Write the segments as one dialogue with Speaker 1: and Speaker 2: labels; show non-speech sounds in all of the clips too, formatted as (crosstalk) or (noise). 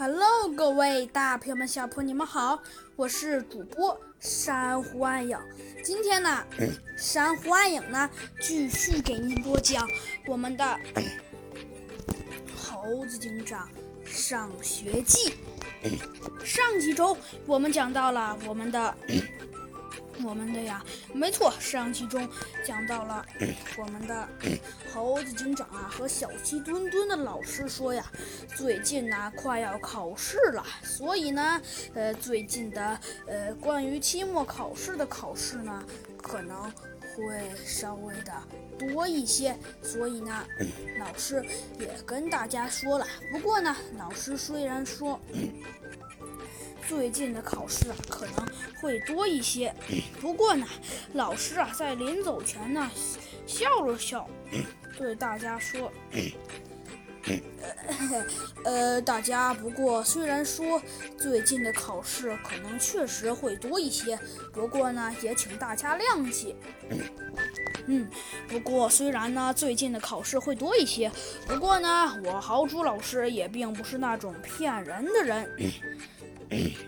Speaker 1: Hello，各位大朋友们、小朋友们，你们好！我是主播珊瑚暗影。今天呢，珊瑚暗影呢继续给您播讲我们的《猴子警长上学记》。上几周我们讲到了我们的。我们的呀，没错，上期中讲到了 (clears throat) 我们的猴子警长啊和小鸡墩墩的老师说呀，最近呢快要考试了，所以呢，呃，最近的呃关于期末考试的考试呢可能会稍微的多一些，所以呢，(clears throat) 老师也跟大家说了。不过呢，老师虽然说。最近的考试啊可能会多一些，不过呢，老师啊在临走前呢笑了笑，对大家说：“呃，大家不过虽然说最近的考试可能确实会多一些，不过呢也请大家谅解。嗯，不过虽然呢最近的考试会多一些，不过呢我豪猪老师也并不是那种骗人的人。(coughs) ”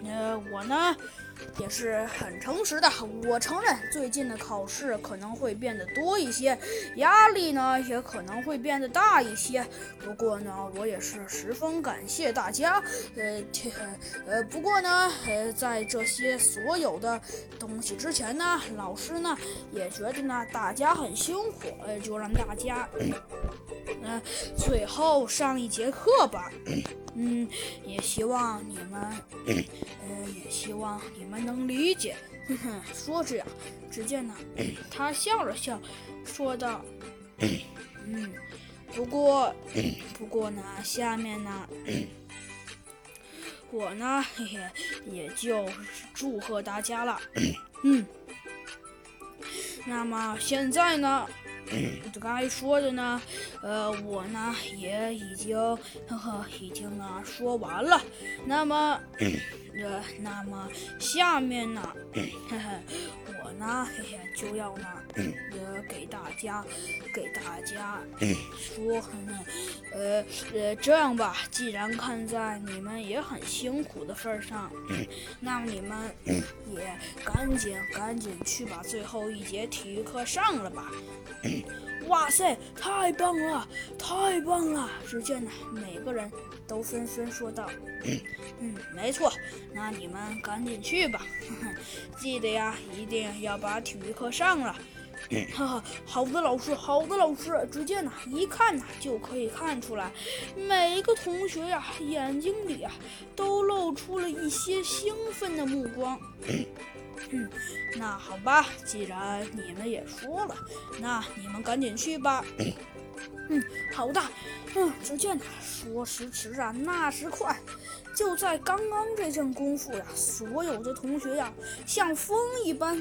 Speaker 1: 呃，我呢也是很诚实的。我承认最近的考试可能会变得多一些，压力呢也可能会变得大一些。不过呢，我也是十分感谢大家。呃，呃，不过呢，呃，在这些所有的东西之前呢，老师呢也觉得呢大家很辛苦，呃，就让大家。嗯，最后上一节课吧。嗯，也希望你们，(coughs) 嗯，也希望你们能理解。哼哼，说着呀，只见呢，(coughs) 他笑了笑，说道：“ (coughs) 嗯，不过，不过呢，下面呢，我呢，嘿嘿，也就祝贺大家了。嗯，那么现在呢？”该说的呢，呃，我呢也已经呵呵已经啊说完了。那么，呃，那么下面呢，呵呵，我呢？嘿嘿就要呢，呃，给大家给大家说，呃呃，这样吧，既然看在你们也很辛苦的份上，那么你们也赶紧赶紧去把最后一节体育课上了吧。哇塞，太棒了，太棒了！只见呢，每个人都纷纷说道：“ (coughs) 嗯，没错，那你们赶紧去吧，(laughs) 记得呀，一定要把体育课上了。”哈哈，好的，老师，好的，老师。只见呐，一看呐，就可以看出来，每个同学呀，眼睛里啊，都露出了一些兴奋的目光。嗯，那好吧，既然你们也说了，那你们赶紧去吧。嗯，好的。嗯，只见呐说时迟啊，那时快，就在刚刚这阵功夫呀，所有的同学呀，像风一般。